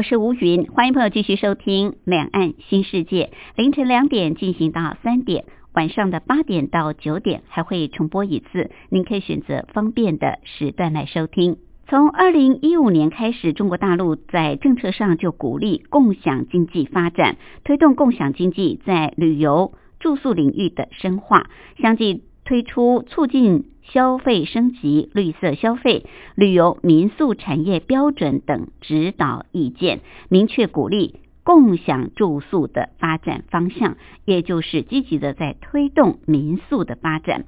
我是吴云，欢迎朋友继续收听《两岸新世界》，凌晨两点进行到三点，晚上的八点到九点还会重播一次，您可以选择方便的时段来收听。从二零一五年开始，中国大陆在政策上就鼓励共享经济发展，推动共享经济在旅游、住宿领域的深化，相继推出促进。消费升级、绿色消费、旅游民宿产业标准等指导意见，明确鼓励共享住宿的发展方向，也就是积极的在推动民宿的发展。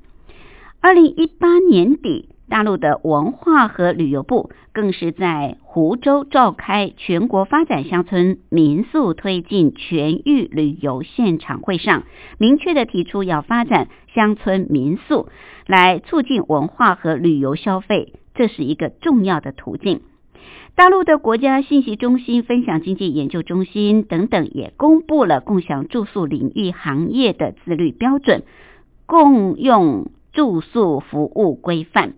二零一八年底。大陆的文化和旅游部更是在湖州召开全国发展乡村民宿推进全域旅游现场会上，明确的提出要发展乡村民宿，来促进文化和旅游消费，这是一个重要的途径。大陆的国家信息中心、分享经济研究中心等等也公布了共享住宿领域行业的自律标准，共用住宿服务规范。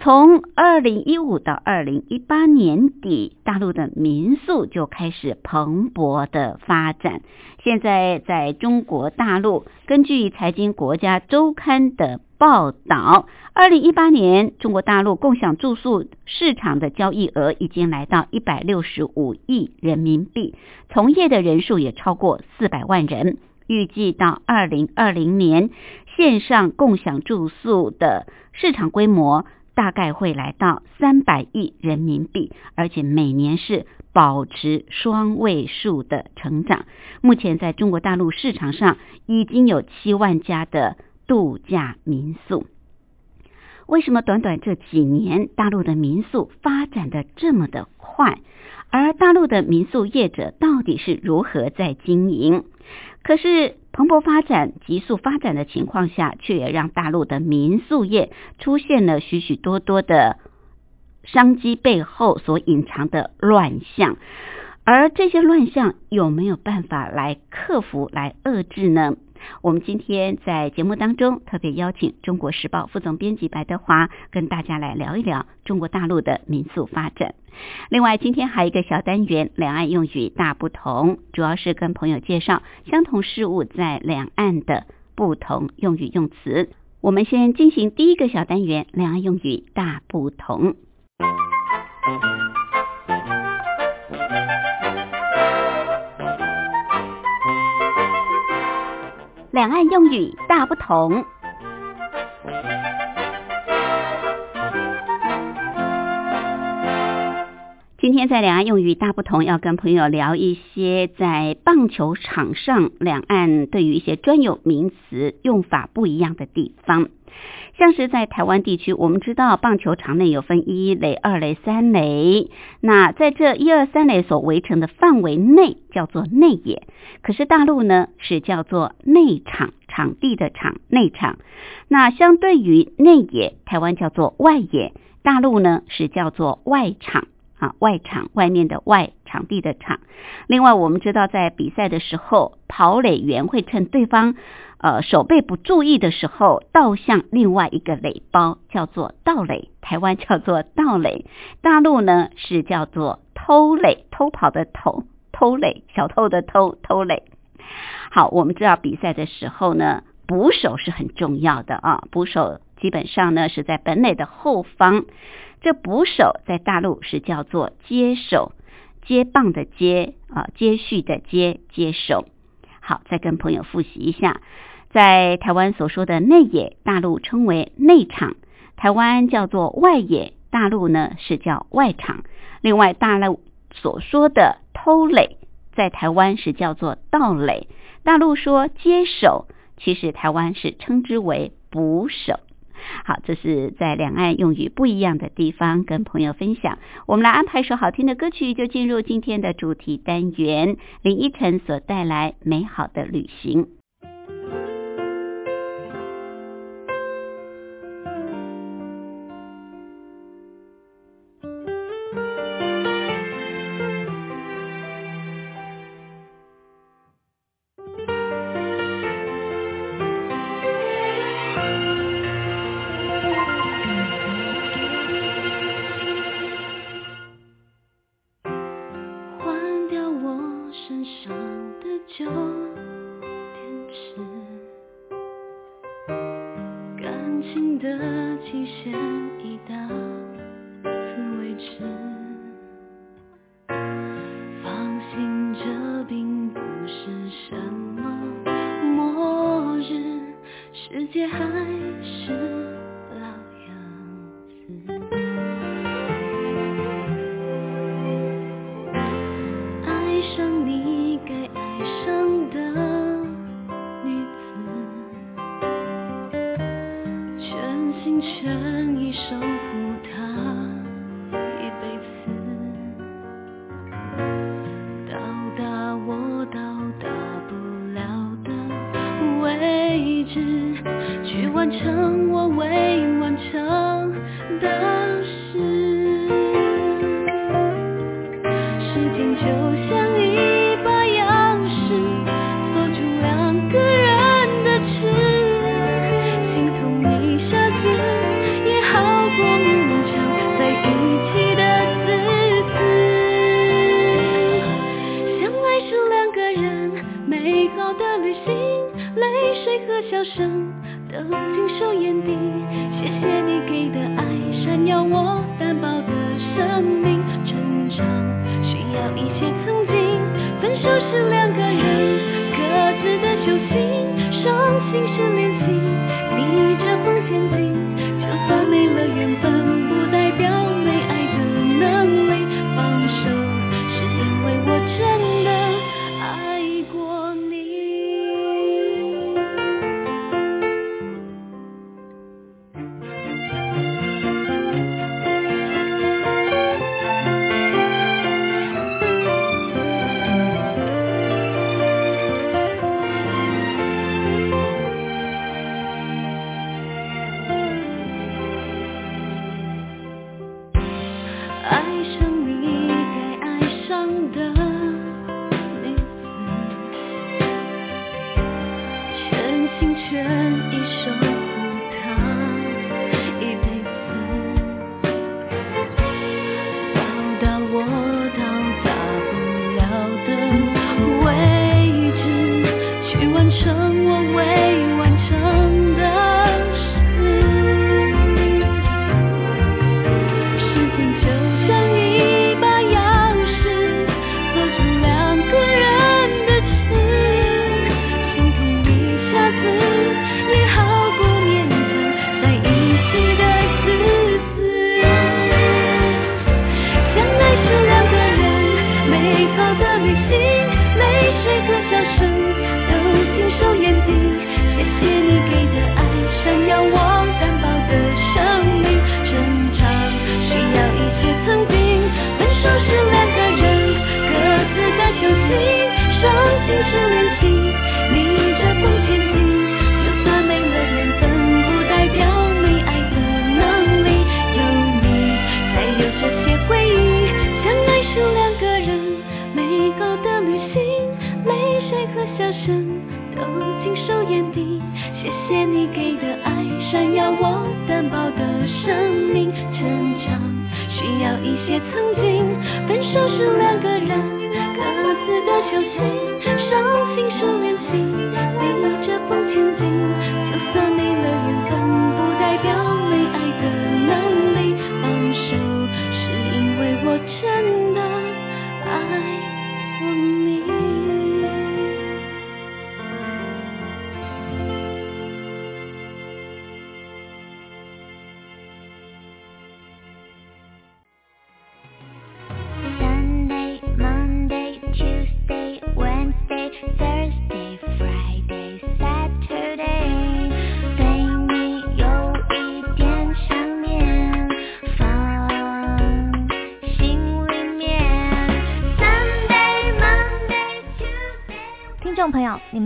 从二零一五到二零一八年底，大陆的民宿就开始蓬勃的发展。现在在中国大陆，根据财经国家周刊的报道，二零一八年中国大陆共享住宿市场的交易额已经来到一百六十五亿人民币，从业的人数也超过四百万人。预计到二零二零年，线上共享住宿的市场规模。大概会来到三百亿人民币，而且每年是保持双位数的成长。目前在中国大陆市场上已经有七万家的度假民宿。为什么短短这几年大陆的民宿发展的这么的快？而大陆的民宿业者到底是如何在经营？可是蓬勃发展、急速发展的情况下，却也让大陆的民宿业出现了许许多多的商机背后所隐藏的乱象。而这些乱象有没有办法来克服、来遏制呢？我们今天在节目当中特别邀请《中国时报》副总编辑白德华跟大家来聊一聊中国大陆的民宿发展。另外，今天还有一个小单元，两岸用语大不同，主要是跟朋友介绍相同事物在两岸的不同用语用词。我们先进行第一个小单元，两岸用语大不同。两岸用语大不同。今天在两岸用语大不同，要跟朋友聊一些在棒球场上两岸对于一些专有名词用法不一样的地方。像是在台湾地区，我们知道棒球场内有分一垒、二垒、三垒。那在这一二三垒所围成的范围内叫做内野，可是大陆呢是叫做内场，场地的场内场。那相对于内野，台湾叫做外野，大陆呢是叫做外场啊，外场外面的外场地的场。另外，我们知道在比赛的时候，跑垒员会趁对方。呃，手背不注意的时候，倒向另外一个垒包，叫做盗垒。台湾叫做盗垒，大陆呢是叫做偷垒，偷跑的偷，偷垒，小偷的偷，偷垒。好，我们知道比赛的时候呢，捕手是很重要的啊，捕手基本上呢是在本垒的后方。这捕手在大陆是叫做接手，接棒的接啊，接续的接，接手。好，再跟朋友复习一下。在台湾所说的内野，大陆称为内场；台湾叫做外野，大陆呢是叫外场。另外，大陆所说的偷垒，在台湾是叫做盗垒；大陆说接手，其实台湾是称之为捕手。好，这是在两岸用语不一样的地方跟朋友分享。我们来安排首好听的歌曲，就进入今天的主题单元，林依晨所带来《美好的旅行》。期限。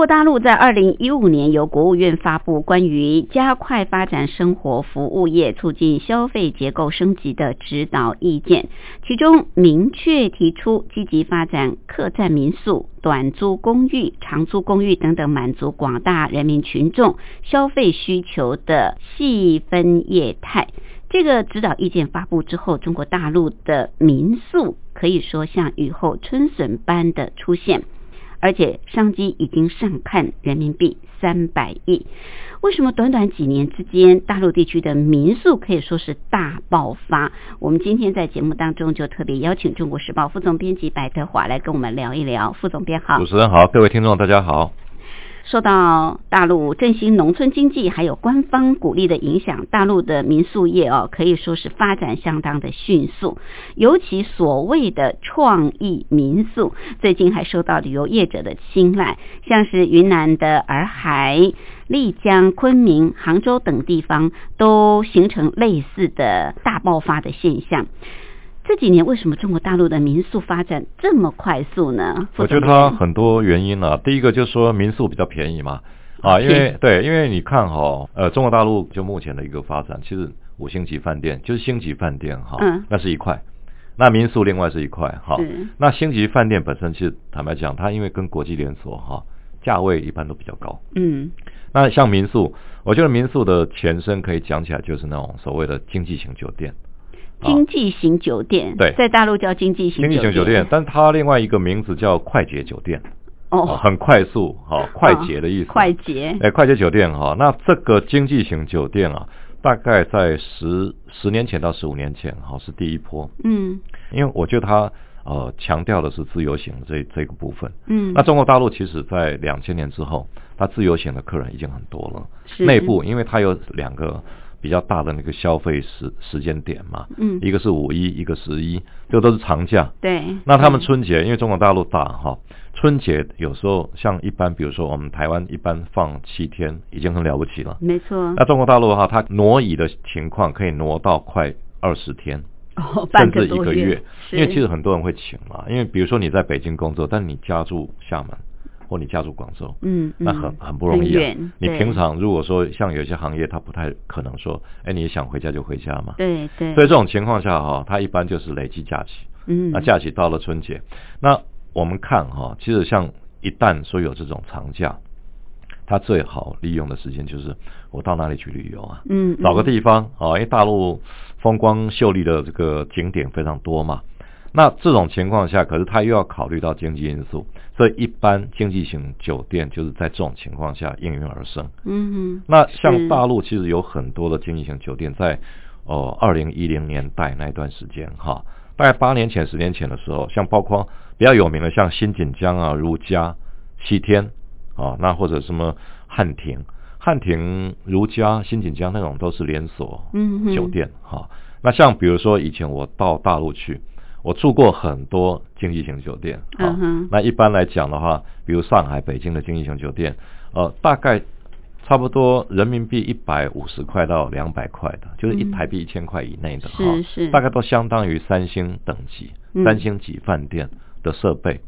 中国大陆在二零一五年由国务院发布关于加快发展生活服务业、促进消费结构升级的指导意见，其中明确提出积极发展客栈民宿、短租公寓、长租公寓等等，满足广大人民群众消费需求的细分业态。这个指导意见发布之后，中国大陆的民宿可以说像雨后春笋般的出现。而且商机已经上看人民币三百亿。为什么短短几年之间，大陆地区的民宿可以说是大爆发？我们今天在节目当中就特别邀请《中国时报》副总编辑白德华来跟我们聊一聊。副总编好，主持人好，各位听众大家好。受到大陆振兴农村经济还有官方鼓励的影响，大陆的民宿业哦可以说是发展相当的迅速。尤其所谓的创意民宿，最近还受到旅游业者的青睐，像是云南的洱海、丽江、昆明、杭州等地方，都形成类似的大爆发的现象。这几年为什么中国大陆的民宿发展这么快速呢？我觉得它很多原因啊。第一个就是说民宿比较便宜嘛，啊，因为对，因为你看哈，呃，中国大陆就目前的一个发展，其实五星级饭店就是星级饭店哈，嗯，那是一块，那民宿另外是一块哈。那星级饭店本身其实坦白讲，它因为跟国际连锁哈，价位一般都比较高。嗯，那像民宿，我觉得民宿的前身可以讲起来就是那种所谓的经济型酒店。经济型酒店，对，在大陆叫经济型经济型酒店，但它另外一个名字叫快捷酒店，哦，很快速，哈，快捷的意思，快捷，哎，快捷酒店哈，那这个经济型酒店啊，大概在十十年前到十五年前，哈，是第一波，嗯，因为我觉得它呃强调的是自由行这这个部分，嗯，那中国大陆其实在两千年之后，它自由行的客人已经很多了，内部因为它有两个。比较大的那个消费时时间点嘛，嗯，一个是五一，一个十一，这都是长假。对。那他们春节，因为中国大陆大哈，春节有时候像一般，比如说我们台湾一般放七天，已经很了不起了。没错。那中国大陆的话，它挪移的情况可以挪到快二十天，哦，甚至一个月。因为其实很多人会请嘛，因为比如说你在北京工作，但你家住厦门。或你家住广州，嗯，那很很不容易啊。你平常如果说像有些行业，他不太可能说，哎，你想回家就回家嘛。对对。所以这种情况下哈，他一般就是累积假期。嗯。那假期到了春节，那我们看哈，其实像一旦说有这种长假，他最好利用的时间就是我到哪里去旅游啊？嗯。找个地方啊，因为大陆风光秀丽的这个景点非常多嘛。那这种情况下，可是他又要考虑到经济因素。所以，一般经济型酒店就是在这种情况下应运而生。嗯哼。那像大陆其实有很多的经济型酒店，在哦二零一零年代那段时间哈，大概八年前、十年前的时候，像包括比较有名的像新锦江啊、如家、西天啊，那或者什么汉庭、汉庭、如家、新锦江那种都是连锁酒店哈。那像比如说以前我到大陆去。我住过很多经济型酒店，啊，那一般来讲的话，比如上海、北京的经济型酒店，呃，大概差不多人民币一百五十块到两百块的，就是一台币一千块以内的，哈，大概都相当于三星等级、三星级饭店的设备，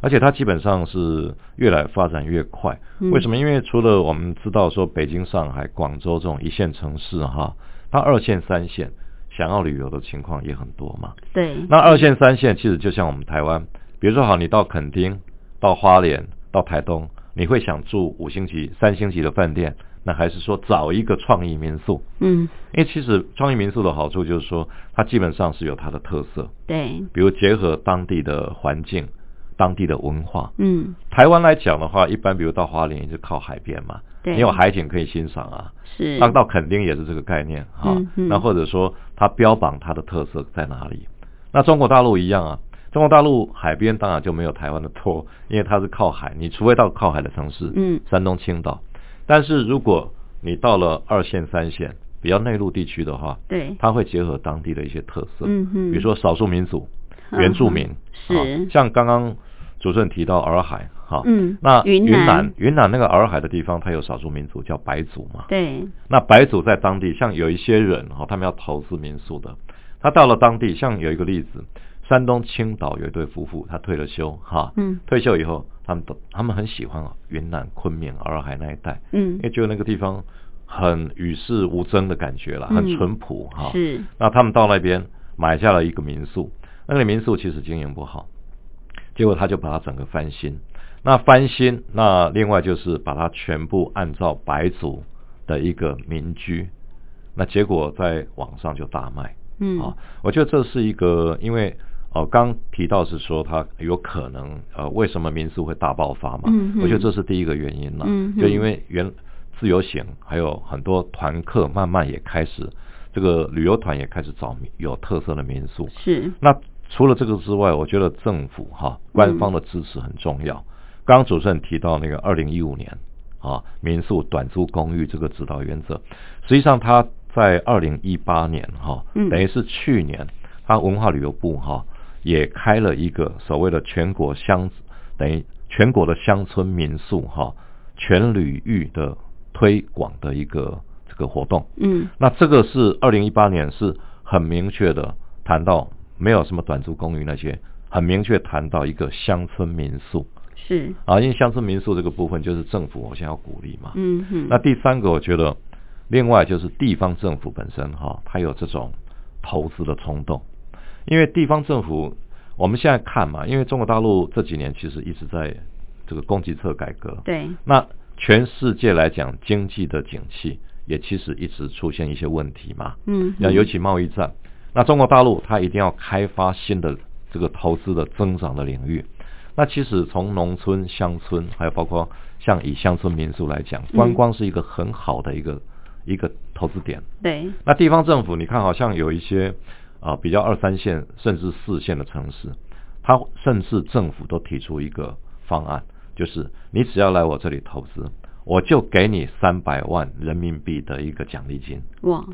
而且它基本上是越来发展越快。为什么？因为除了我们知道说北京、上海、广州这种一线城市，哈，它二线、三线。想要旅游的情况也很多嘛？对。那二线、三线其实就像我们台湾，比如说好，你到垦丁、到花莲、到台东，你会想住五星级、三星级的饭店，那还是说找一个创意民宿？嗯，因为其实创意民宿的好处就是说，它基本上是有它的特色，对，比如结合当地的环境、当地的文化。嗯，台湾来讲的话，一般比如到花莲就靠海边嘛，对，你有海景可以欣赏啊。是，那到垦丁也是这个概念哈、嗯嗯。那或者说它标榜它的特色在哪里？那中国大陆一样啊，中国大陆海边当然就没有台湾的多，因为它是靠海，你除非到靠海的城市，嗯。山东青岛。但是如果你到了二线、三线比较内陆地区的话，对，它会结合当地的一些特色，嗯哼比如说少数民族、嗯原住民，是。啊像刚刚主持人提到洱海，哈，嗯那云云南南云南那个洱海的地方，它有少数民族叫白族嘛，对，那白族在当地，像有一些人哈，他们要投资民宿的，他到了当地，像有一个例子，山东青岛有一对夫妇，他退了休哈，嗯。退休以后，他们都他们很喜欢云南昆明洱海那一带，嗯因为觉得那个地方很与世无争的感觉啦，嗯。很淳朴哈。是，那他们到那边买下了一个民宿，那个民宿其实经营不好，结果他就把它整个翻新。那翻新，那另外就是把它全部按照白族的一个民居，那结果在网上就大卖。嗯啊，我觉得这是一个，因为哦，刚提到是说它有可能呃，为什么民宿会大爆发嘛？嗯哼我觉得这是第一个原因了。嗯哼就因为原自由行还有很多团客慢慢也开始，这个旅游团也开始找有特色的民宿。是，那除了这个之外，我觉得政府哈官方的支持很重要。刚刚主持人提到那个二零一五年啊民宿短租公寓这个指导原则，实际上它在二零一八年哈，嗯。等于是去年，它文化旅游部哈也开了一个所谓的全国乡等于全国的乡村民宿哈全旅域的推广的一个这个活动。嗯。那这个是二零一八年是很明确的谈到，没有什么短租公寓那些，很明确谈到一个乡村民宿是，啊，因为乡村民宿这个部分就是政府我先要鼓励嘛。嗯哼，那第三个我觉得，另外就是地方政府本身哈，它有这种投资的冲动，因为地方政府我们现在看嘛，因为中国大陆这几年其实一直在这个供给侧改革，对，那全世界来讲，经济的景气也其实一直出现一些问题嘛。嗯哼，那尤其贸易战，那中国大陆它一定要开发新的这个投资的增长的领域。那其实从农村、乡村，还有包括像以乡村民宿来讲，观光是一个很好的一个、一个投资点。对，那地方政府，你看好像有一些啊、比较二三线甚至四线的城市，它甚至政府都提出一个方案，就是你只要来我这里投资，我就给你三百万人民币的一个奖励金。哇，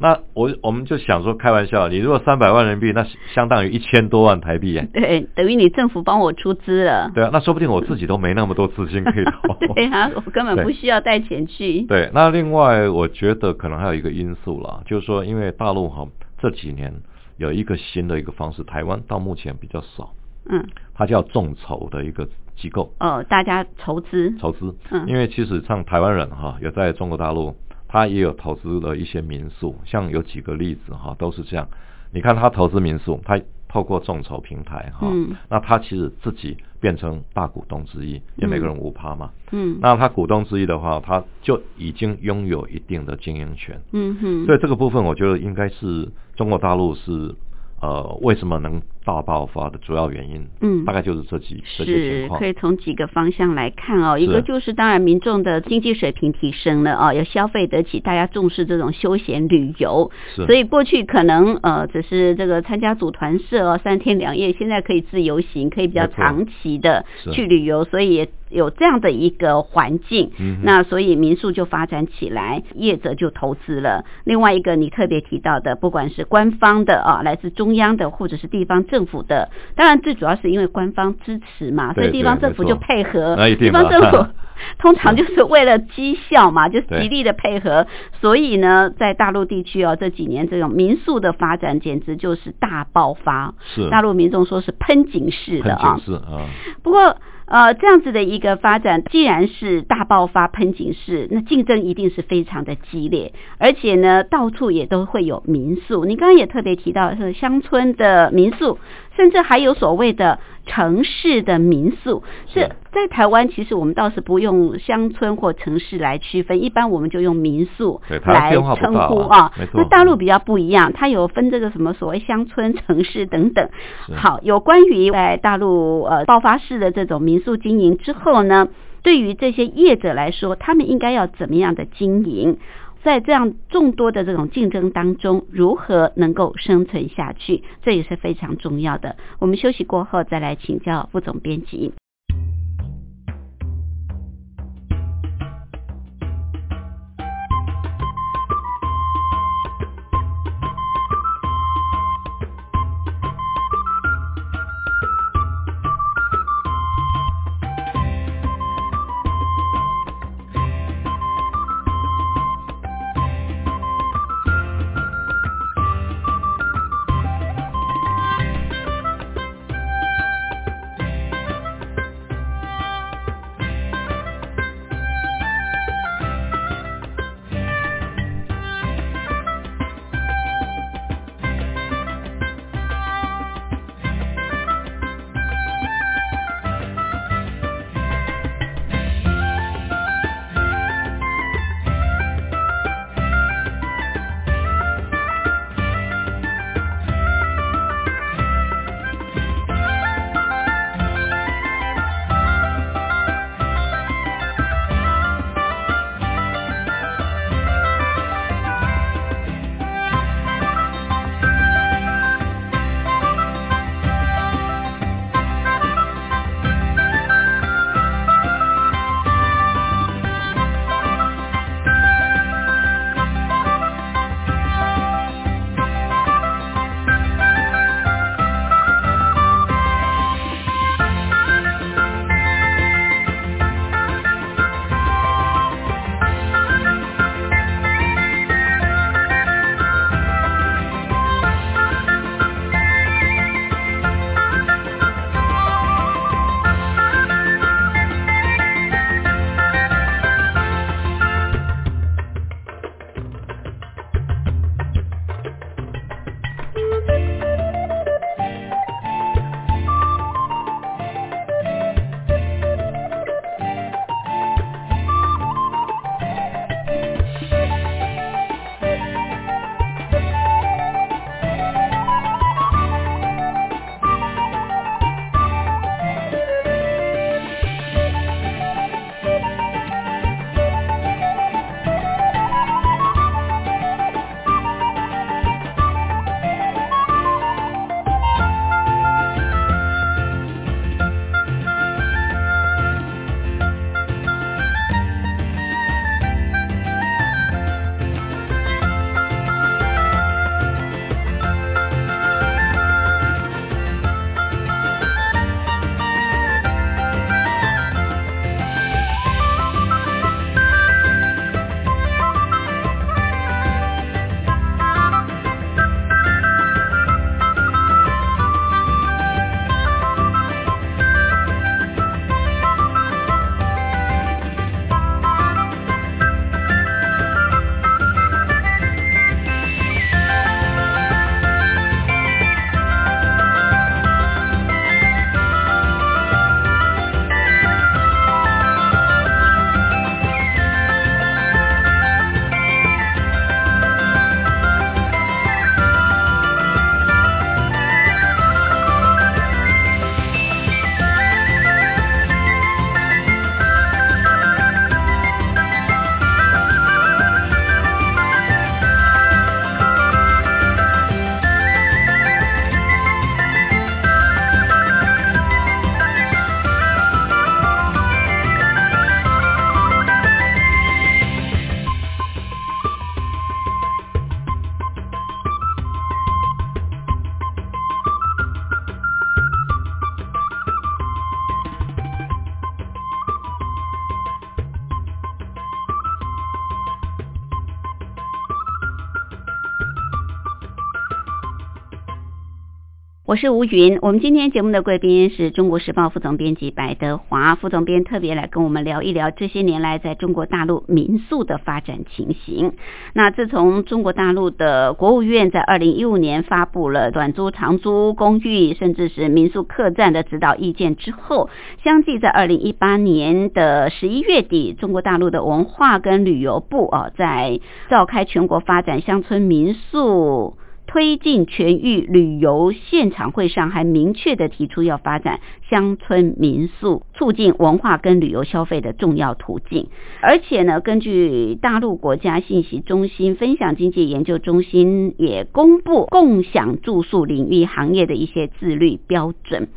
那我我们就想说开玩笑，你如果三百万人民币，那相当于一千多万台币耶。对，等于你政府帮我出资了。对啊，那说不定我自己都没那么多资金可以投。对啊，我根本不需要带钱去。对，那另外我觉得可能还有一个因素啦，就是说因为大陆哈这几年有一个新的一个方式，台湾到目前比较少，嗯，它叫众筹的一个机构哦，大家筹资。筹资。嗯因为其实像台湾人哈有在中国大陆，他也有投资了一些民宿，像有几个例子哈都是这样。你看他投资民宿，他透过众筹平台哈，嗯那他其实自己变成大股东之一，因为每个人五趴嘛。嗯，那他股东之一的话，他就已经拥有一定的经营权。嗯哼，所以这个部分，我觉得应该是中国大陆是呃为什么能大爆发的主要原因。嗯。大概就是这几这些情况。是可。以从几个方向来看哦，一个就是当然民众的经济水平提升了啊，要消费得起，大家重视这种休闲旅游，是。所以过去可能呃只是这个参加组团社哦三天两夜，现在可以自由行，可以比较长期的去旅游，所以也有这样的一个环境，嗯那所以民宿就发展起来，业者就投资了。另外一个你特别提到的，不管是官方的啊，来自中央的或者是地方政府的，当然最主要是因为官方支持嘛，所以地方政府就配合，地方政府 通常就是为了绩效嘛，就是极力的配合，所以呢，在大陆地区哦这几年这种民宿的发展简直就是大爆发，是。大陆民众说是喷井式的啊。很警，示啊，不过，呃，这样子的一个发展，既然是大爆发喷井式，那竞争一定是非常的激烈，而且呢，到处也都会有民宿。你刚刚也特别提到是乡村的民宿，甚至还有所谓的城市的民宿。是是在台湾，其实我们倒是不用乡村或城市来区分，一般我们就用民宿来称呼啊。那大陆比较不一样，它有分这个什么所谓乡村、城市等等。好，有关于在大陆呃爆发式的这种民宿经营之后呢，对于这些业者来说，他们应该要怎么样的经营？在这样众多的这种竞争当中，如何能够生存下去，这也是非常重要的。我们休息过后再来请教副总编辑。是吴云，我们今天节目的贵宾是中国时报副总编辑白德华副总编，特别来跟我们聊一聊这些年来在中国大陆民宿的发展情形。那自从中国大陆的国务院在二零一五年发布了短租、长租公寓，甚至是民宿客栈的指导意见之后，相继在二零一八年的十一月底，中国大陆的文化跟旅游部啊，在召开全国发展乡村民宿。推进全域旅游现场会上还明确的提出要发展乡村民宿，促进文化跟旅游消费的重要途径。而且呢，根据大陆国家信息中心分享经济研究中心也公布共享住宿领域行业的一些自律标准。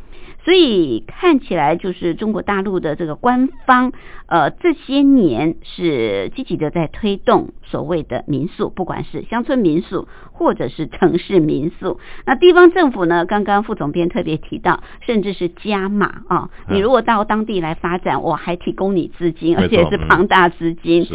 所以看起来就是中国大陆的这个官方，呃，这些年是积极的在推动所谓的民宿，不管是乡村民宿或者是城市民宿。那地方政府呢，刚刚副总编特别提到，甚至是加码啊，你如果到当地来发展，我还提供你资金，而且是庞大资金。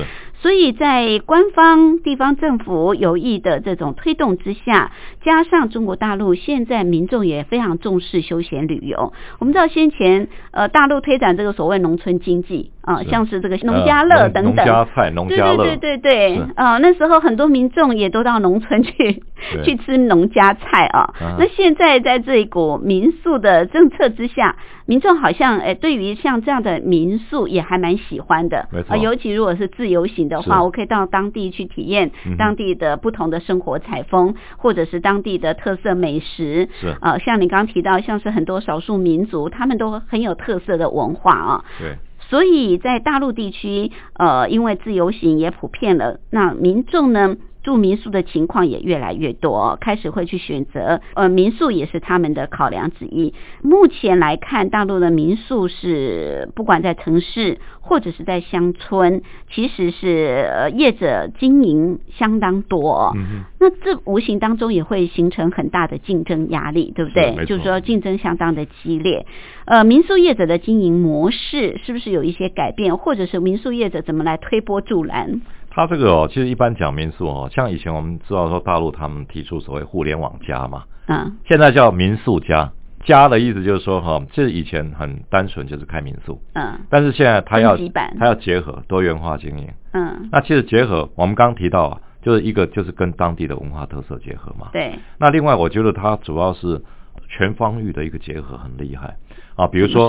所以在官方、地方政府有意的这种推动之下，加上中国大陆现在民众也非常重视休闲旅游。我们知道先前呃大陆推展这个所谓农村经济啊，像是这个农家乐等等，农家菜、农家乐，对对对对对，啊那时候很多民众也都到农村去去吃农家菜啊。那现在在这一股民宿的政策之下，民众好像诶对于像这样的民宿也还蛮喜欢的，啊，尤其如果是自由行的话，我可以到当地去体验当地的不同的生活采风，或者是当地的特色美食，是。啊，像你刚刚提到，像是很多少数民族，他们都很有特色的文化啊。对，所以在大陆地区，呃，因为自由行也普遍了，那民众呢？住民宿的情况也越来越多，开始会去选择，呃，民宿也是他们的考量之一。目前来看，大陆的民宿是不管在城市或者是在乡村，其实是呃业者经营相当多。嗯那这无形当中也会形成很大的竞争压力，对不对？就是说竞争相当的激烈。呃，民宿业者的经营模式是不是有一些改变，或者是民宿业者怎么来推波助澜？他这个哦，其实一般讲民宿哦，像以前我们知道说大陆他们提出所谓互联网加嘛，嗯，现在叫民宿加，加的意思就是说哈，其实以前很单纯就是开民宿，嗯，但是现在他要他要结合多元化经营，嗯，那其实结合我们刚提到啊，就是一个就是跟当地的文化特色结合嘛，对，那另外我觉得它主要是全方域的一个结合很厉害。啊，比如说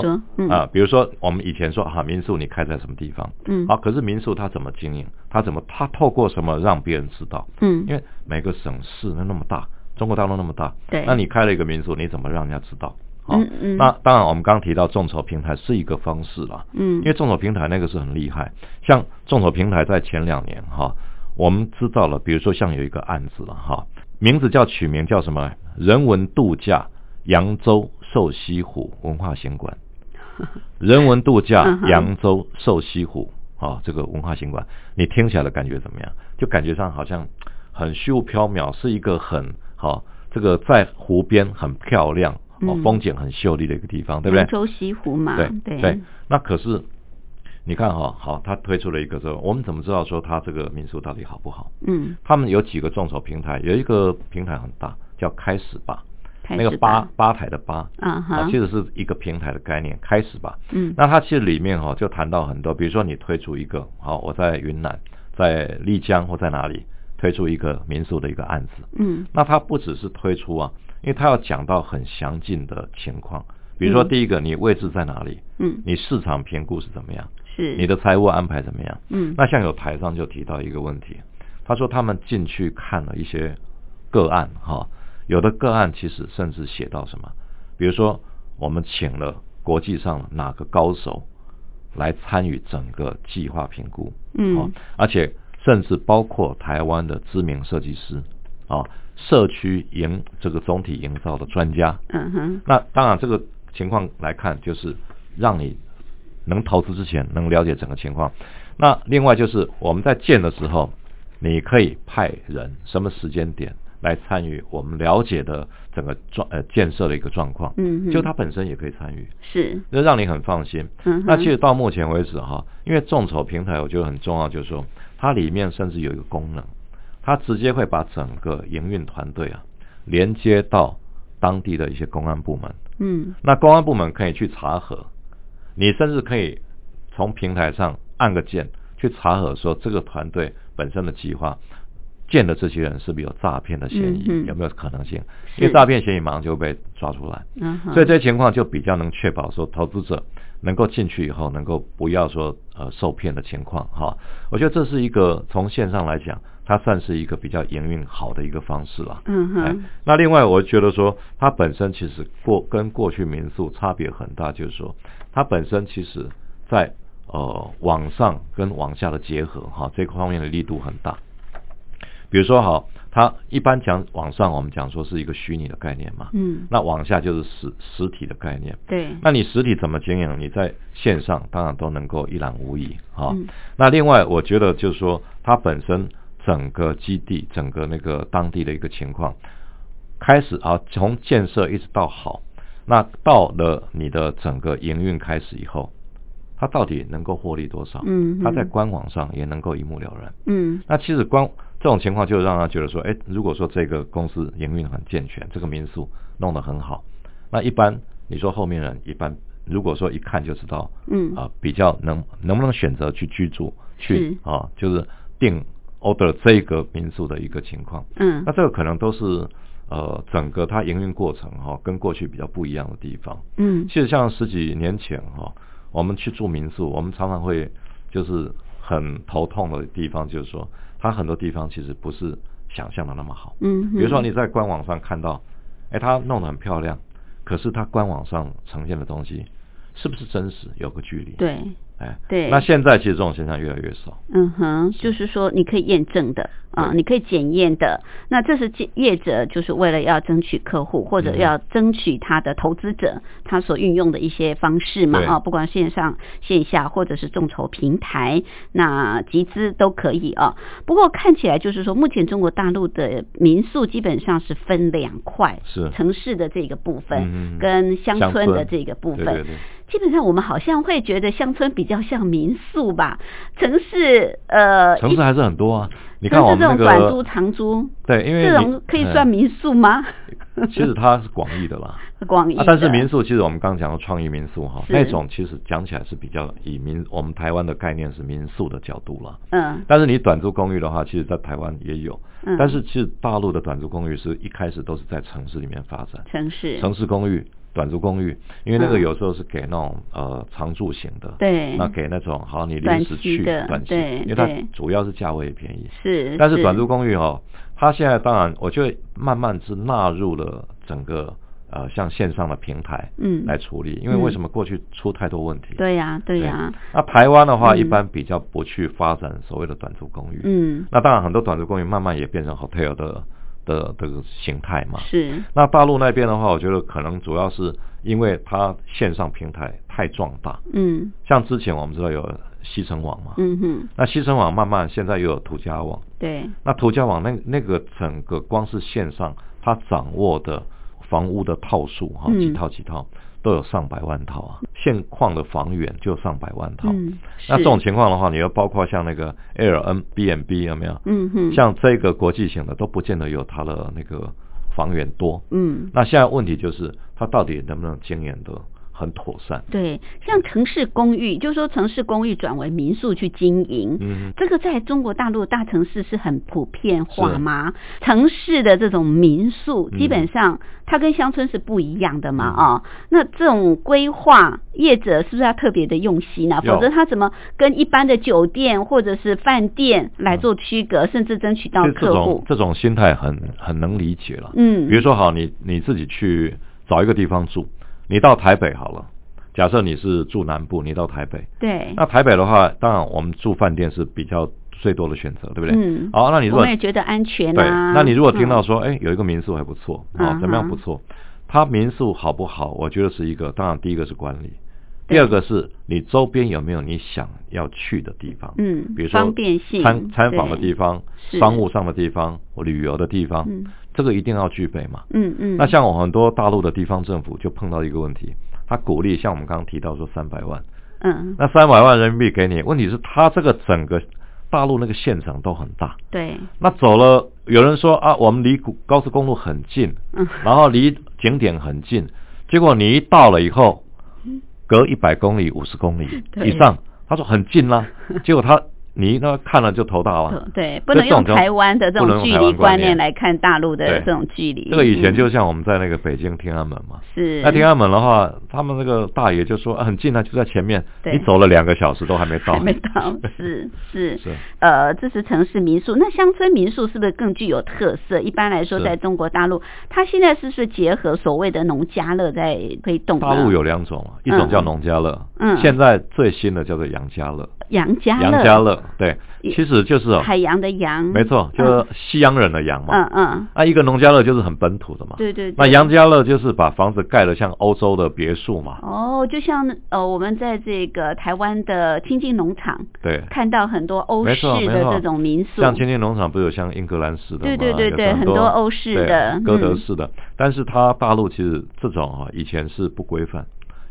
啊，比如说我们以前说啊，民宿你开在什么地方？嗯，啊，可是民宿它怎么经营？它怎么？它透过什么让别人知道？嗯，因为每个省市那那么大，中国大陆那么大，对，那你开了一个民宿，你怎么让人家知道？嗯嗯，那当然，我们刚刚提到众筹平台是一个方式了。嗯，因为众筹平台那个是很厉害，像众筹平台在前两年哈，我们知道了，比如说像有一个案子了哈，名字叫取名叫什么？人文度假扬州瘦西湖文化行馆。人文度假扬州瘦西湖啊，这个文化行馆，你听起来的感觉怎么样？就感觉上好像很虚无缥缈，是一个很好这个在湖边很漂亮哦，风景很秀丽的一个地方，对不对？扬州西湖嘛，对对对。那可是你看哈，好，他推出了一个之后，我们怎么知道说他这个民宿到底好不好？嗯，他们有几个众筹平台，有一个平台很大，叫开始吧。那个吧吧台的吧啊，其实是一个平台的概念，开始吧。嗯，那它其实里面哈就谈到很多，比如说你推出一个，好，我在云南，在丽江或在哪里推出一个民宿的一个案子。嗯，那它不只是推出啊，因为它要讲到很详尽的情况，比如说第一个，你位置在哪里？嗯，你市场评估是怎么样？是你的财务安排怎么样？嗯，那像有台上就提到一个问题，他说他们进去看了一些个案哈。有的个案其实甚至写到什么，比如说我们请了国际上哪个高手来参与整个计划评估，嗯，而且甚至包括台湾的知名设计师，啊，社区营这个总体营造的专家，嗯哼，那当然这个情况来看，就是让你能投资之前能了解整个情况。那另外就是我们在建的时候，你可以派人什么时间点。来参与我们了解的整个状呃建设的一个状况，嗯，就他本身也可以参与，是，那让你很放心。嗯，那其实到目前为止哈，因为众筹平台我觉得很重要，就是说它里面甚至有一个功能，它直接会把整个营运团队啊连接到当地的一些公安部门。嗯。那公安部门可以去查核，你甚至可以从平台上按个键去查核，说这个团队本身的计划建的这些人是不是有诈骗的嫌疑，有没有可能性？因为诈骗嫌疑马上就会被抓出来，嗯，所以这些情况就比较能确保说投资者能够进去以后能够不要说呃受骗的情况哈。我觉得这是一个从线上来讲，它算是一个比较营运好的一个方式了。哎嗯哼，那另外，我觉得说它本身其实过跟过去民宿差别很大，就是说它本身其实在呃网上跟网下的结合哈这方面的力度很大。比如说好，它一般讲网上我们讲说是一个虚拟的概念嘛，嗯那往下就是实实体的概念。对，那你实体怎么经营？你在线上当然都能够一览无遗哈。嗯那另外，我觉得就是说，它本身整个基地、整个那个当地的一个情况，开始啊，从建设一直到好，那到了你的整个营运开始以后，它到底能够获利多少？嗯它在嗯官网上也能够一目了然。嗯那其实光这种情况就让他觉得说，哎，如果说这个公司营运很健全，这个民宿弄得很好，那一般你说后面人一般如果说一看就知道，嗯啊、比较能能不能选择去居住，去啊、就是定 order 这个民宿的一个情况，嗯那这个可能都是呃整个它营运过程哈、跟过去比较不一样的地方。嗯其实像十几年前哈、我们去住民宿，我们常常会就是很头痛的地方，就是说它很多地方其实不是想象的那么好。嗯，比如说你在官网上看到，哎，它弄得很漂亮，可是它官网上呈现的东西是不是真实，有个距离。，对，哎，对那现在其实这种现象越来越少。嗯哼，就是说你可以验证的啊，你可以检验的。那这是业业者就是为了要争取客户或者嗯要争取他的投资者他所运用的一些方式嘛啊，不管线上线下或者是众筹平台，那集资都可以啊。不过看起来就是说，目前中国大陆的民宿基本上是分两块，是城市的这个部分跟乡乡村村的这个部分。对对对。基本上我们好像会觉得乡村比较像民宿吧，城市呃，城市还是很多啊。你看我们那个种短租长租，对，因为这种可以嗯算民宿吗？其实它是广义的啦。广义、啊，但是民宿其实我们刚刚讲的创意民宿哈，那种其实讲起来是比较以民我们台湾的概念是民宿的角度了。嗯但是你短租公寓的话，其实在台湾也有，嗯，但是其实大陆的短租公寓是一开始都是在城市里面发展，城市城市公寓、短租公寓，因为那个嗯。有时候是给那种呃常住型的，对。那给那种好你临时去短期，对因为它主要是价位也便宜，是，但是短租公寓哦，它现在当然我觉得慢慢是纳入了整个呃像线上的平台嗯。来处理，因为嗯为什么过去出太多问题？对呀、对。呀、那台湾的话，嗯。一般比较不去发展所谓的短租公寓。嗯。那当然，很多短租公寓慢慢也变成 hotel 的的这个形态嘛。是。那大陆那边的话，我觉得可能主要是因为它线上平台太壮大，嗯。像之前我们知道有西城网嘛，嗯哼。那西城网慢慢现在又有途家网，对。那途家网那那个整个光是线上它掌握的房屋的套数哈，嗯。几套几套都有上百万套啊，现况的房源就上百万套。嗯那这种情况的话，你要包括像那个 Airbnb 有没有？嗯哼像这个国际型的都不见得有它的那个房源多。嗯那现在问题就是，它到底能不能经营的很妥善？对，像城市公寓，就是说城市公寓转为民宿去经营，嗯，这个在中国大陆大城市是很普遍化吗？城市的这种民宿，嗯基本上它跟乡村是不一样的嘛嗯啊、那这种规划业者是不是要特别的用心呢、否则他怎么跟一般的酒店或者是饭店来做区隔，甚至争取到客户？这种心态很很能理解了。嗯，比如说好，你你自己去找一个地方住，你到台北好了。假设你是住南部，你到台北，对，那台北的话，当然我们住饭店是比较最多的选择，对不对？嗯好，那你如我果我也觉得安全对，啊。那你如果听到嗯说，哎、有一个民宿还不错，啊哦，怎么样不错？它民宿好不好？我觉得是一个，当然第一个是管理，对第二个是你周边有没有你想要去的地方，嗯比如说参参访的地方、商务上的地方、旅游的地方，嗯。这个一定要具备嘛。嗯嗯，那像我很多大陆的地方政府就碰到一个问题，他鼓励像我们刚刚提到说三百万，嗯。那三百万人民币给你，问题是他这个整个大陆那个县城都很大，对，那走了，有人说啊，我们离古高速公路很近，嗯，然后离景点很近，结果你一到了以后，隔一百公里、五十公里以上，他说很近啦，结果他你那看了就头大了。对，不能用台湾的这种距离观念来看大陆的这种距离。这个以前嗯就像我们在那个北京天安门嘛，是。那天安门的话，他们那个大爷就说、啊、很近啊，就在前面，对。你走了两个小时都还没到，还没到，是 是。是。呃，这是城市民宿。那乡村民宿是不是更具有特色？一般来说，在中国大陆，它现在是不是结合所谓的农家乐在推动？大陆有两种啊，一种叫农家乐，嗯。现在最新的叫做杨家乐，杨家乐，杨家乐，对，其实就是哦，海洋的洋，没错，就是西洋人的洋嘛。嗯嗯，那一个农家乐就是很本土的嘛。对对对。那杨家乐就是把房子盖得像欧洲的别墅嘛。哦，就像呃，我们在这个台湾的亲近农场对，看到很多欧式的这种民宿，像千年农场不是有像英格兰式的嘛？对对对对很很多欧式的哥德嗯式的。但是它大陆其实这种啊，以前是不规范。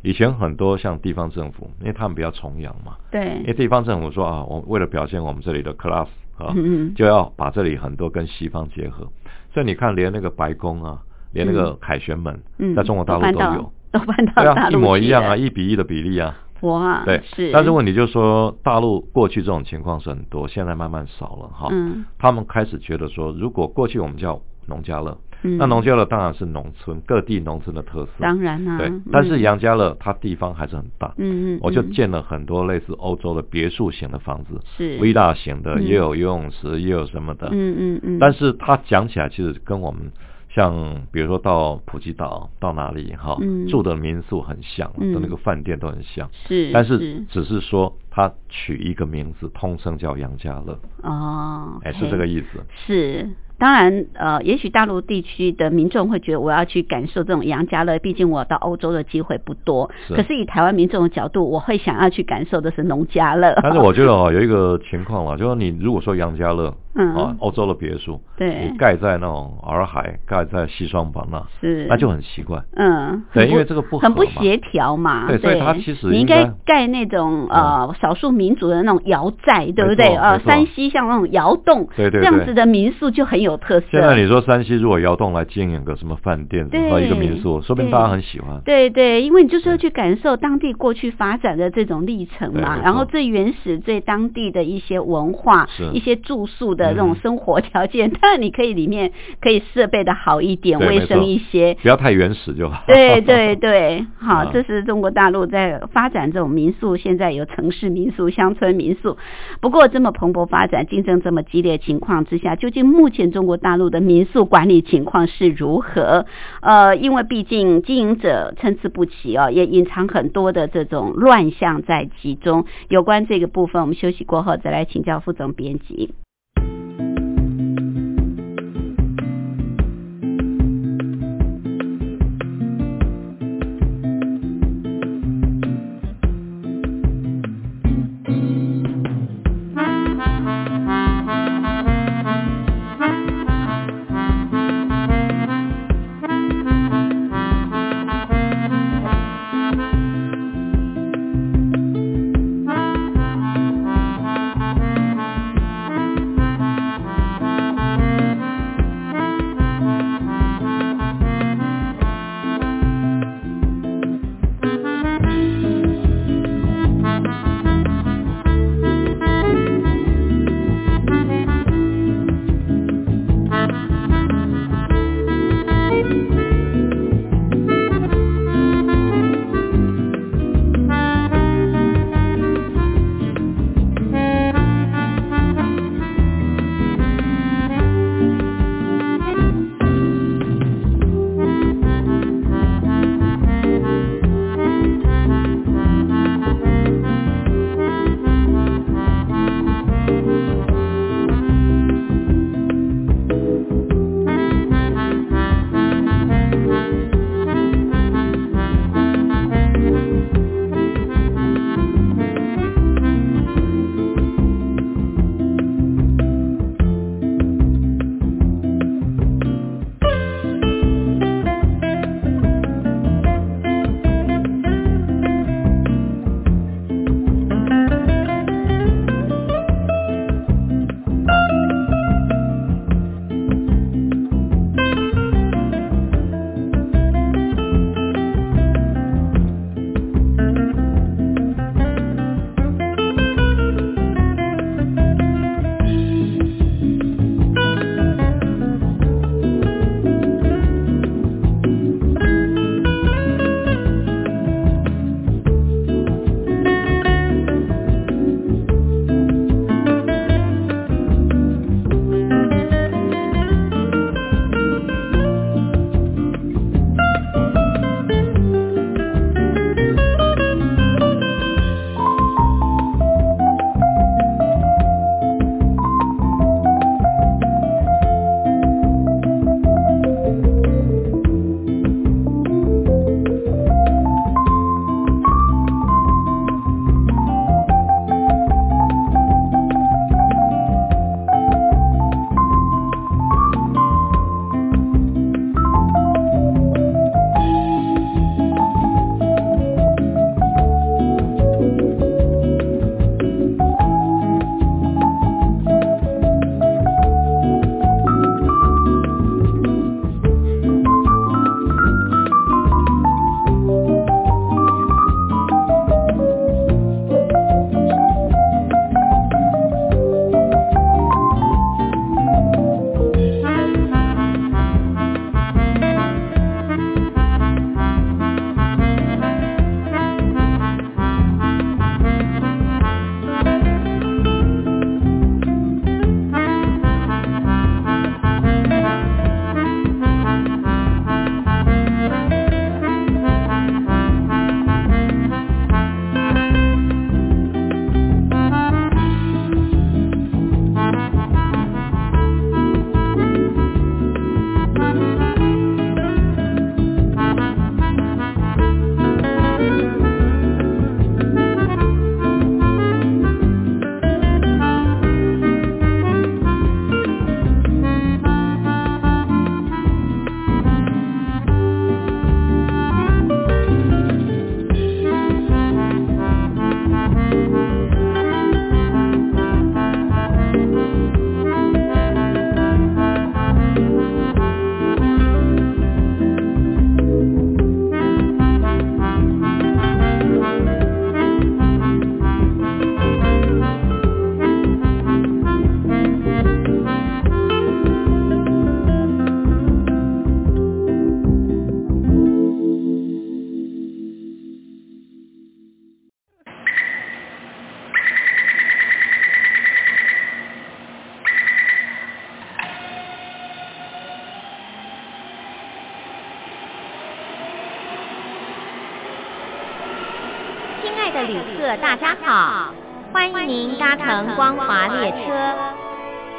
以前很多像地方政府，因为他们比较崇洋嘛，对。因为地方政府说啊，我为了表现我们这里的 class 啊，嗯嗯。就要把这里很多跟西方结合。所以你看，连那个白宫啊，连那个凯旋门，嗯，在中国大陆都有，都搬到对啊，一模一样啊，一比一的比例啊。哇，对，是，但是问题就是说，大陆过去这种情况是很多，现在慢慢少了哈。嗯他们开始觉得说，如果过去我们叫农家乐，嗯，那农家乐当然是农村各地农村的特色，当然啦、对嗯。但是杨家乐它地方还是很大，嗯嗯，我就嗯建了很多类似欧洲的别墅型的房子是，villa 型的，嗯。也有游泳池，也有什么的。嗯嗯嗯，但是它讲起来其实跟我们像比如说到普吉岛到哪里哈、嗯。住的民宿很像，嗯的那个饭店都很像，是，但是只是说它取一个名字，通称叫杨家乐，哦，哎，是这个意思。是。当然，呃，也许大陆地区的民众会觉得我要去感受这种杨家乐，毕竟我到欧洲的机会不多。是可是以台湾民众的角度，我会想要去感受的是农家乐。但是我觉得哦，有一个情况啦，就是你如果说杨家乐，嗯啊，欧洲的别墅，对你盖在那种洱海，盖在西双版纳，是，那就很奇怪。嗯，对因为这个不很不协调嘛。对所以它其实你应该盖那种呃少数民族的那种窑寨，对不对？呃，山西像那种窑洞，对对对这样子的民宿就很有特色。现在你说山西如果窑洞来经营个什么饭店，对或一个民宿，说不定大家很喜欢。对对，因为你就是要去感受当地过去发展的这种历程嘛，然后最原始、最当地的一些文化、一些住宿的这种嗯生活条件，当然你可以里面可以设备的好一点，卫生一些。不要太原始就好。对 对对，好，啊这是中国大陆在发展这种民宿，现在有城市民宿、乡村民宿。不过这么蓬勃发展、竞争这么激烈情况之下，究竟目前中中国大陆的民宿管理情况是如何？呃，因为毕竟经营者参差不齐哦，也隐藏很多的这种乱象在其中。有关这个部分，我们休息过后再来请教副总编辑。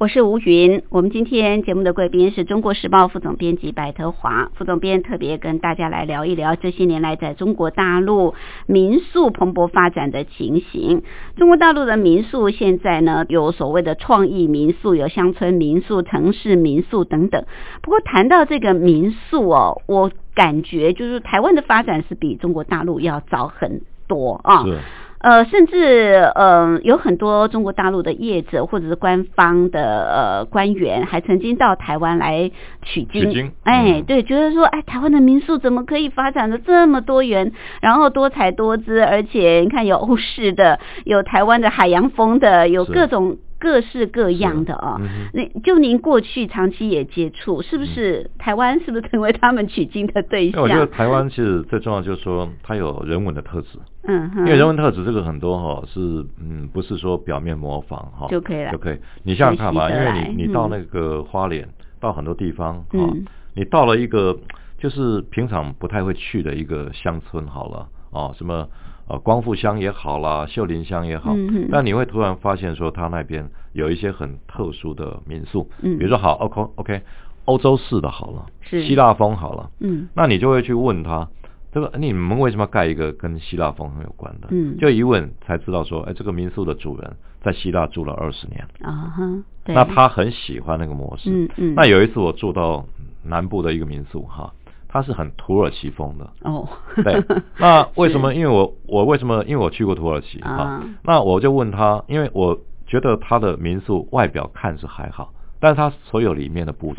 我是吴云，我们今天节目的贵宾是中国时报副总编辑白德华副总编，特别跟大家来聊一聊这些年来在中国大陆民宿蓬勃发展的情形。中国大陆的民宿现在呢，有所谓的创意民宿，有乡村民宿、城市民宿等等。不过谈到这个民宿哦，我感觉就是台湾的发展是比中国大陆要早很多啊。是呃，甚至呃，有很多中国大陆的业者或者是官方的呃官员，还曾经到台湾来取经。取经哎，嗯对，觉得说，哎，台湾的民宿怎么可以发展的这么多元，然后多彩多姿，而且你看有欧式的，有台湾的海洋风的，有各种各式各样的啊、嗯哼。那就您过去长期也接触，是不是台湾是不是成为他们取经的对象？我觉得台湾其实最重要就是说它有人文的特质，嗯哼，因为人文特质这个很多哈、是嗯不是说表面模仿哈、就可以了。就可以。你想想看吧，因为你你到嗯那个花莲，到很多地方哈、嗯。你到了一个就是平常不太会去的一个乡村好了哦，什么呃光复乡也好啦，秀林乡也好，嗯哼但你会突然发现说他那边有一些很特殊的民宿，嗯。比如说好 OK OK 欧洲式的好了，是。希腊风好了，嗯。那你就会去问他，这个你们为什么要盖一个跟希腊风很有关的？嗯。就一问才知道说，哎，这个民宿的主人在希腊住了二十年，啊哈，对，那他很喜欢那个模式。嗯嗯，那有一次我住到南部的一个民宿哈，它是很土耳其风的。哦，对，那为什么？因为我我为什么？因为我去过土耳其哈啊，那我就问他，因为我觉得他的民宿外表看是还好，但是他所有里面的布置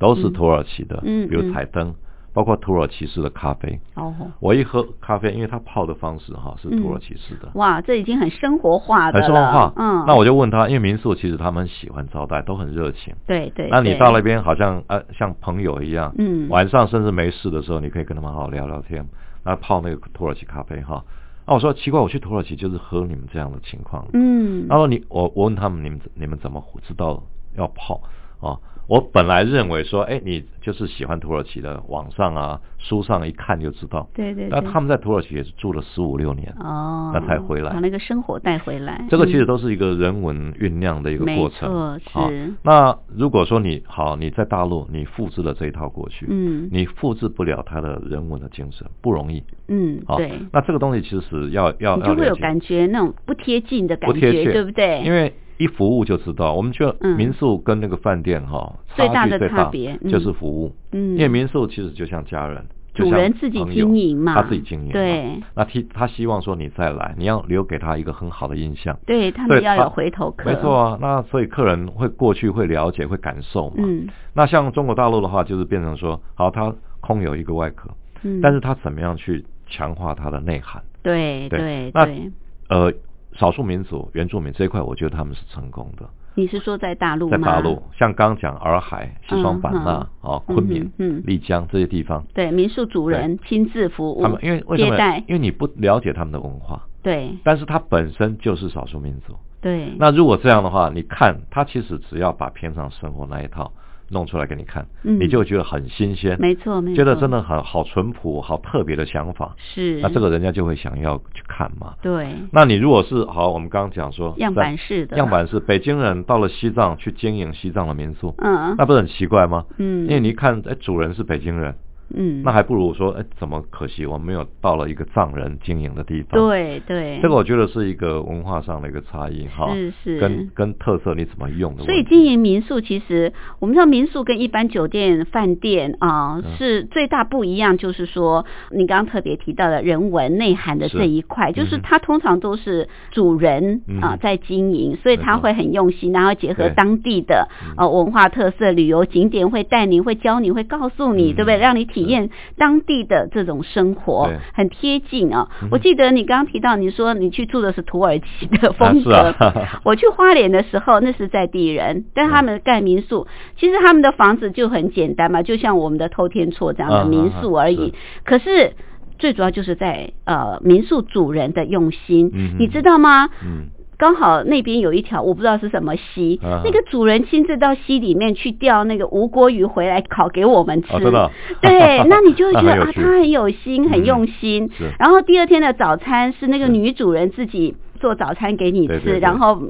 都是土耳其的，嗯比如嗯彩灯，包括土耳其式的咖啡。哦，我一喝咖啡，因为它泡的方式哈是土耳其式的，哇，这已经很生活化的很了，生活化。嗯，那我就问他，因为民宿其实他们喜欢招待，都很热情。对对，那你对到那边好像呃像朋友一样，嗯晚上甚至没事的时候，你可以跟他们好好聊聊天，那泡那个土耳其咖啡哈。那我说奇怪，我去土耳其就是喝你们这样的情况。嗯，他说你我我问他们你们你们怎么知道要泡啊？我本来认为说，哎，你就是喜欢土耳其的，网上啊书上一看就知道。对对对那他们在土耳其也是住了十五六年，哦，那才回来把那个生活带回来，这个其实嗯都是一个人文酝酿的一个过程。没错好是那如果说你好，你在大陆你复制了这一套过去，嗯你复制不了他的人文的精神，不容易。嗯，好对，那这个东西其实要要你就会有感觉那种不贴近的感觉，不贴切，对不对？因为一服务就知道，我们觉得嗯民宿跟那个饭店哈、最大的差别嗯就是服务，嗯因为民宿其实就像家人。就主像人自己经营嘛他自己经营嘛。对那他他希望说你再来，你要留给他一个很好的印象。对他们要有回头客，没错啊，那所以客人会过去会了解会感受嘛。嗯那像中国大陆的话，就是变成说，好，他空有一个外壳，嗯，但是他怎么样去强化它的内涵？对对对，呃，少数民族、原住民这一块，我觉得他们是成功的。你是说在大陆吗？在大陆，像刚刚讲洱海、西双版纳、啊、嗯昆明、丽江这些地方，对民宿主人亲自服务，他们因为为什么？因为你不了解他们的文化，对但是他本身就是少数民族。对，那如果这样的话，你看他其实只要把平常生活那一套弄出来给你看，嗯。你就会觉得很新鲜，没错没错，觉得真的很好淳朴、好特别的想法。是。那这个人家就会想要去看嘛。对。那你如果是好，我们刚刚讲说样板式的。样板式，北京人到了西藏去经营西藏的民宿，嗯。那不是很奇怪吗？嗯。因为你一看，哎，主人是北京人，嗯，那还不如说，哎，怎么可惜我没有到了一个藏人经营的地方？，对对，这个我觉得是一个文化上的一个差异哈，是是。跟跟特色你怎么用的。所以经营民宿，其实我们知道民宿跟一般酒店、饭店啊、嗯。是最大不一样，就是说你刚刚特别提到的人文内涵的这一块，就是它通常都是主人嗯。啊在经营，所以他会很用心，然后结合当地的嗯。呃文化特色、旅游景点，会带你、会教你、会告诉你，嗯。对不对？让你体体验当地的这种生活，很贴近啊、我记得你刚刚提到，你说你去住的是土耳其的风格。啊啊。我去花莲的时候，那是在地人，但他们盖民宿，其实他们的房子就很简单嘛，就像我们的偷天厝这样的民宿而已。可是最主要就是在呃民宿主人的用心，嗯。你知道吗？嗯，刚好那边有一条我不知道是什么溪，啊那个主人亲自到溪里面去钓那个无锅鱼回来烤给我们吃。哦真的哦对，那你就会觉得啊，他很有心，很嗯用心。是然后第二天的早餐是那个女主人自己做早餐给你吃，对对对然后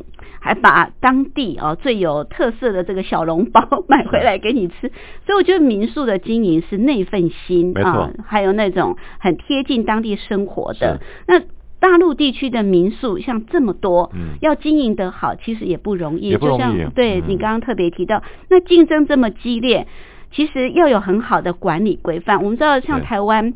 还把当地哦最有特色的这个小笼包 买回来给你吃。所以我觉得民宿的经营是那份心啊，还有那种很贴近当地生活的是。那大陆地区的民宿像这么多，嗯要经营得好，其实也不容易。就像对嗯你刚刚特别提到，那竞争这么激烈，其实要有很好的管理规范。我们知道，像台湾。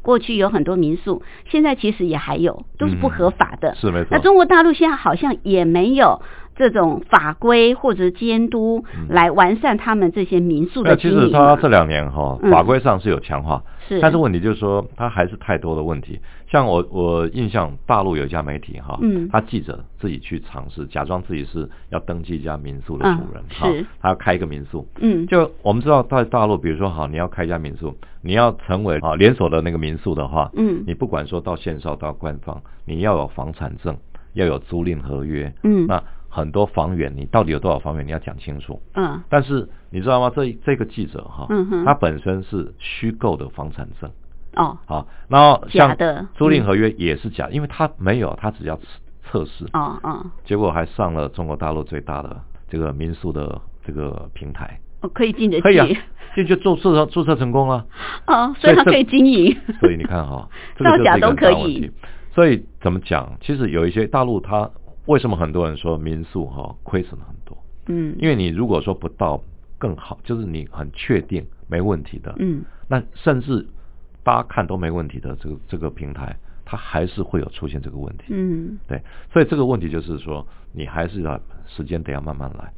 过去有很多民宿，现在其实也还有，都是不合法的。嗯是没错那中国大陆现在好像也没有这种法规或者监督来完善他们这些民宿的经营嘛。实他这两年哈嗯法规上是有强化，是，但是问题就是说它还是太多的问题。像我我印象大陆有一家媒体哈，嗯。他记者自己去尝试，假装自己是要登记一家民宿的嗯主人哈是，他要开一个民宿。嗯，就我们知道在大陆，比如说好，你要开一家民宿，你要成为啊连锁的那个民宿的话，嗯。你不管说到线上到官方，你要有房产证，要有租赁合约，嗯。那很多房源你到底有多少房源，你要讲清楚。嗯但是你知道吗？这这个记者哈，嗯哼他本身是虚构的房产证，哦好，然后像假的租赁合约也是假，因为他没有，他只要测测试，哦哦结果还上了中国大陆最大的这个民宿的这个平台，哦，可以进得可以进去注册注册成功了。哦，所以他可以经营。所以你看哈，这个造假都可以。所以怎么讲？其实有一些大陆它为什么很多人说民宿哈亏损很多？嗯，因为你如果说不到更好，就是你很确定没问题的，嗯那甚至大家看都没问题的这个这个平台，它还是会有出现这个问题。嗯，对，所以这个问题就是说，你还是要时间得要慢慢来。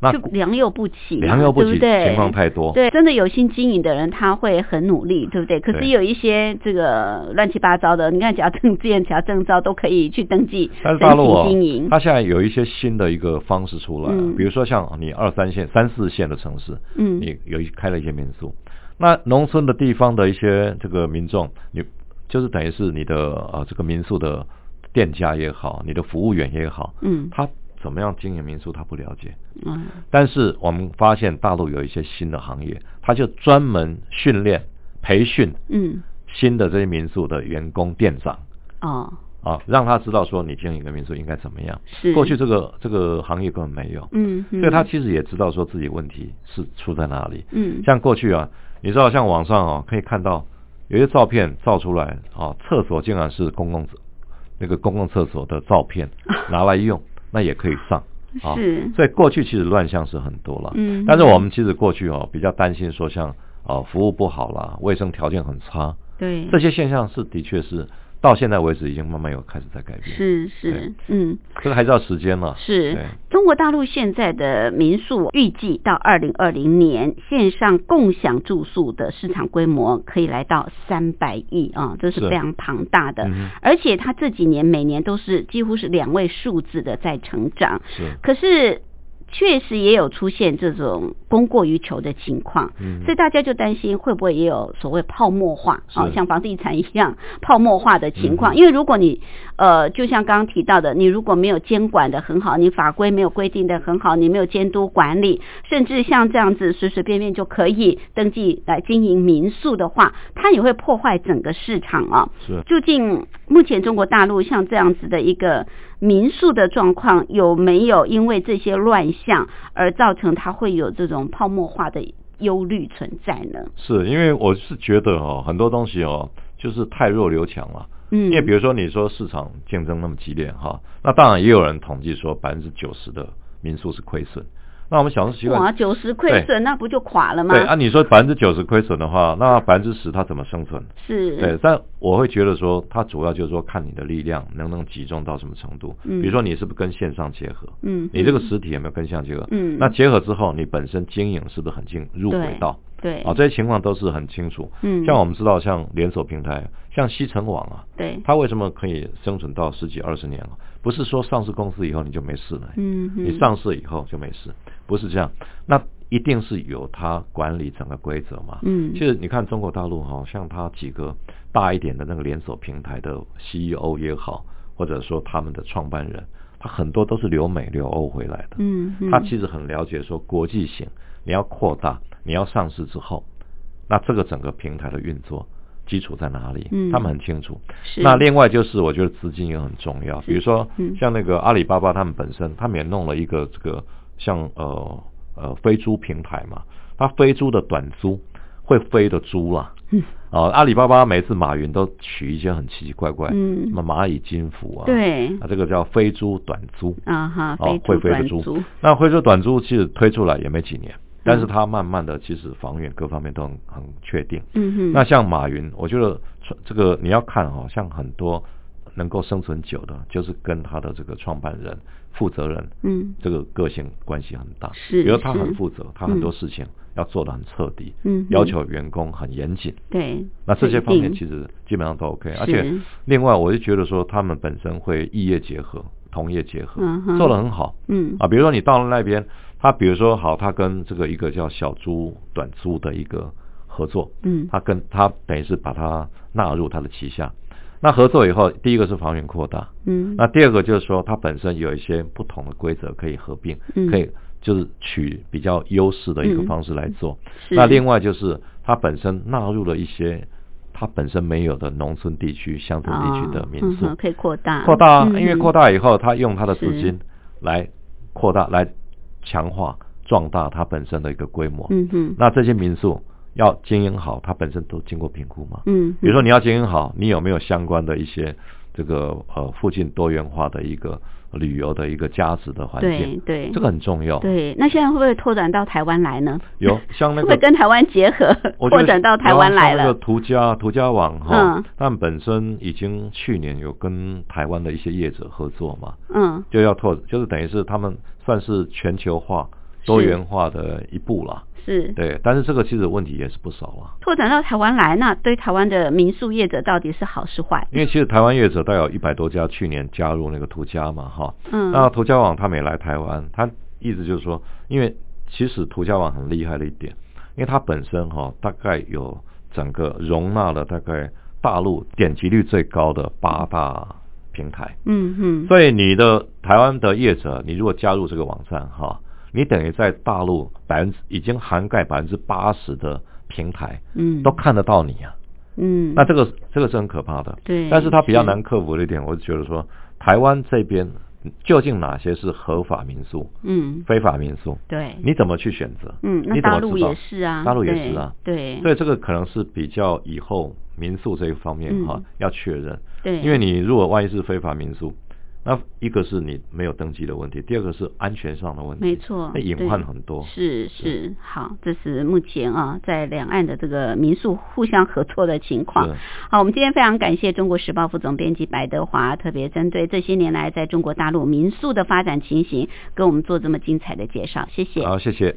那就良莠不齐嘛，良莠不齐对不对？情况太多对，真的有心经营的人，他会很努力，对不对？可是有一些这个乱七八糟的，你看，只要证件、只要证照都可以去登记但是申大陆哦请经营，。它现在有一些新的一个方式出来，嗯比如说像你二三线、三四线的城市，嗯你有一开了一些民宿，那农村的地方的一些这个民众，你就是等于是你的呃这个民宿的店家也好，你的服务员也好，嗯他怎么样经营民宿他不了解，嗯。但是我们发现大陆有一些新的行业，他就专门训练、培训嗯。新的这些民宿的员工店长。哦。啊，让他知道说你经营一个民宿应该怎么样。是。过去这个这个行业根本没有，嗯，嗯。所以他其实也知道说自己问题是出在哪里。嗯。像过去啊，你知道像网上哦可以看到有些照片照出来啊，厕所竟然是公共那个公共厕所的照片 拿来用，那也可以上。啊，是。所以过去其实乱象是很多了，嗯。但是我们其实过去哦比较担心说像呃服务不好啦，卫生条件很差，对。这些现象是的确是到现在为止已经慢慢有开始在改变，是是嗯。这个还是要时间了。是中国大陆现在的民宿预计到二零二零年线上共享住宿的市场规模可以来到三百亿啊，这是是非常庞大的。嗯而且它这几年每年都是几乎是两位数字的在成长，是，可是。确实也有出现这种供过于求的情况，嗯所以大家就担心会不会也有所谓泡沫化啊，是像房地产一样泡沫化的情况。嗯因为如果你呃，就像刚刚提到的，你如果没有监管的很好，你法规没有规定的很好，你没有监督管理，甚至像这样子随随便便就可以登记来经营民宿的话，它也会破坏整个市场啊。是究竟目前中国大陆像这样子的一个民宿的状况，有没有因为这些乱象而造成它会有这种泡沫化的忧虑存在呢？是因为我是觉得哦，很多东西哦，就是太弱留强了。嗯，因为比如说你说市场竞争那么激烈哈，那当然也有人统计说百分之九十的民宿是亏损。那我们小时候习惯哇，九十亏损，那不就垮了吗？对啊，你说百分之九十亏损的话，那百分之十它怎么生存？是，对，但我会觉得说，它主要就是说看你的力量能不能集中到什么程度。嗯比如说你是不是跟线上结合？嗯，你这个实体有没有跟线上结合？嗯那结合之后，你本身经营是不是很进入轨道？对啊，这些情况都是很清楚。嗯像我们知道，像连锁平台，像西城网啊，对，它为什么可以生存到十几二十年了？不是说上市公司以后你就没事了，嗯嗯你上市以后就没事，不是这样。那一定是有他管理整个规则嘛。嗯其实你看中国大陆哈，像他几个大一点的那个连锁平台的 CEO 也好，或者说他们的创办人，他很多都是留美留欧回来的。嗯嗯他其实很了解说国际型，你要扩大，你要上市之后，那这个整个平台的运作基础在哪里？嗯他们很清楚。是那另外就是我觉得资金也很重要，比如说嗯像那个阿里巴巴他们本身，他们也弄了一个这个像呃呃飞猪平台嘛，它飞猪的短租会飞的猪啦。嗯哦，阿里巴巴每次马云都取一些很奇奇怪怪，嗯什么蚂蚁金服啊，对啊，这个叫飞猪短租。啊哈，哦会飞的猪那飞猪短租其实推出来也没几年，但是它慢慢的其实房源各方面都很很确定。嗯哼，那像马云，我觉得这个你要看哦，像很多能够生存久的，就是跟他的这个创办人、负责人，嗯这个个性关系很大。是比如他很负责，他很多事情要做的很彻底，嗯要求员工很严谨。对，那这些方面其实基本上都 OK，而且另外我就觉得说他们本身会异业结合、同业结合，做得很好。嗯啊，比如说你到了那边，他比如说好，他跟这个一个叫小猪短租的一个合作，嗯他跟他等于是把它纳入他的旗下。那合作以后，第一个是房源扩大，嗯。那第二个就是说它本身有一些不同的规则可以合并，嗯。可以就是取比较优势的一个嗯方式来做。是那另外就是它本身纳入了一些它本身没有的农村地区、乡村地区的民宿，可以扩大。扩大因为扩大以后，它用它的资金来扩大、来强化、壮大它本身的一个规模。嗯哼。那这些民宿要经营好，它本身都经过评估嘛。嗯，比如说你要经营好，你有没有相关的一些这个呃附近多元化的一个旅游的一个价值的环境？对这个很重要。对，那现在会不会拓展到台湾来呢？有 像那个会跟台湾结合，我觉得扩展到台湾来了那个？途家途家网哈嗯，他们本身已经去年有跟台湾的一些业者合作嘛，嗯就要拓，就是等于是他们算是全球化、多元化的一步啦。是对，但是这个其实问题也是不少啊。拓展到台湾来，那对台湾的民宿业者到底是好是坏？因为其实台湾业者大概有一百多家，去年加入那个途家嘛，哈。嗯那途家网他们也来台湾，他意思就是说，因为其实途家网很厉害的一点，因为它本身哈大概有整个容纳了大概大陆点击率最高的八大平台。嗯嗯所以你的台湾的业者，你如果加入这个网站哈，你等于在大陆百分之已经涵盖百分之八十的平台嗯都看得到你啊。嗯，那这个这个是很可怕的。对但是它比较难克服的一点，我就觉得说，台湾这边究竟哪些是合法民宿、嗯非法民宿？对你怎么去选择？嗯，那你怎大陆么知道也是啊，大陆也是啊。对所以这个可能是比较以后民宿这一方面嗯哈、要确认。对，因为你如果万一是非法民宿，那一个是你没有登记的问题，第二个是安全上的问题，没错，那隐患很多。是是，好，这是目前啊在两岸的这个民宿互相合作的情况。好，我们今天非常感谢中国时报副总编辑白德华，特别针对这些年来在中国大陆民宿的发展情形，跟我们做这么精彩的介绍，谢谢。好，谢谢。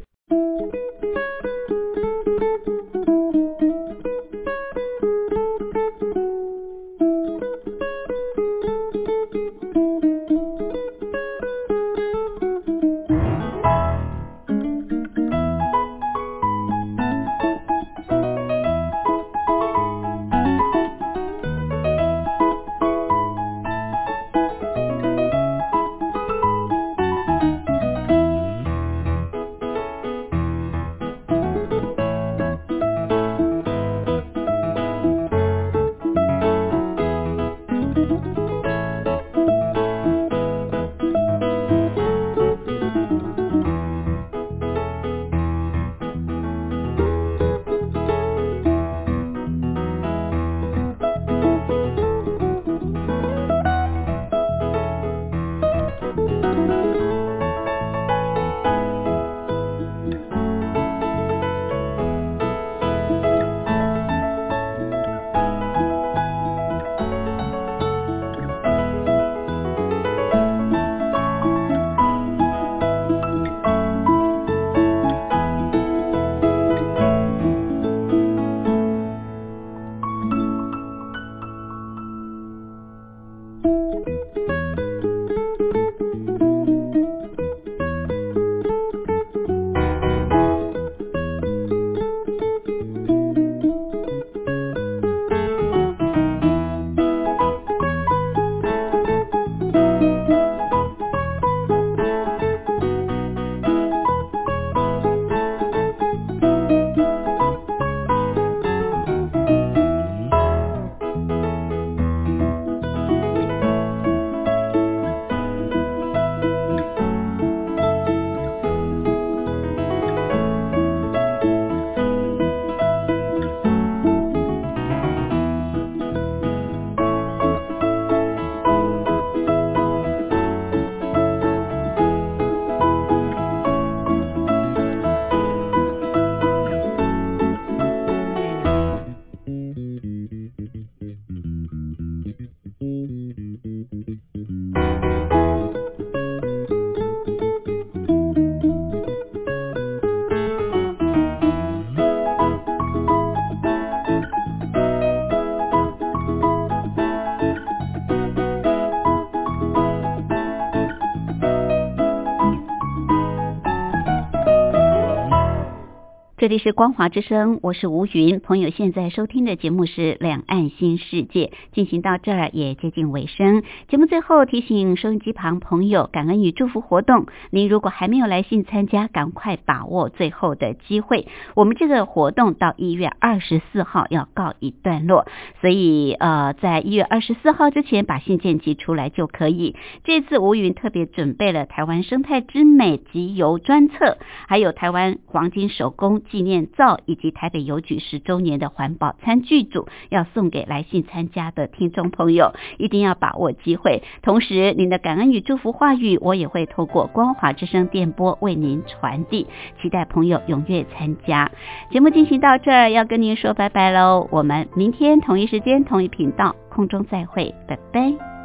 这里是光华之声，我是吴云。朋友现在收听的节目是《两岸新世界》，进行到这儿也接近尾声。节目最后提醒收音机旁朋友，感恩与祝福活动，您如果还没有来信参加，赶快把握最后的机会。我们这个活动到一月二十四号要告一段落，所以呃，在一月二十四号之前把信件寄出来就可以。这次吴云特别准备了台湾生态之美集邮专册，还有台湾黄金手工。纪念照以及台北邮局十周年的环保餐具组，要送给来信参加的听众朋友，一定要把握机会。同时，您的感恩与祝福话语，我也会透过光华之声电波为您传递。期待朋友踊跃参加。节目进行到这儿，要跟您说拜拜喽。我们明天同一时间同一频道空中再会，拜拜。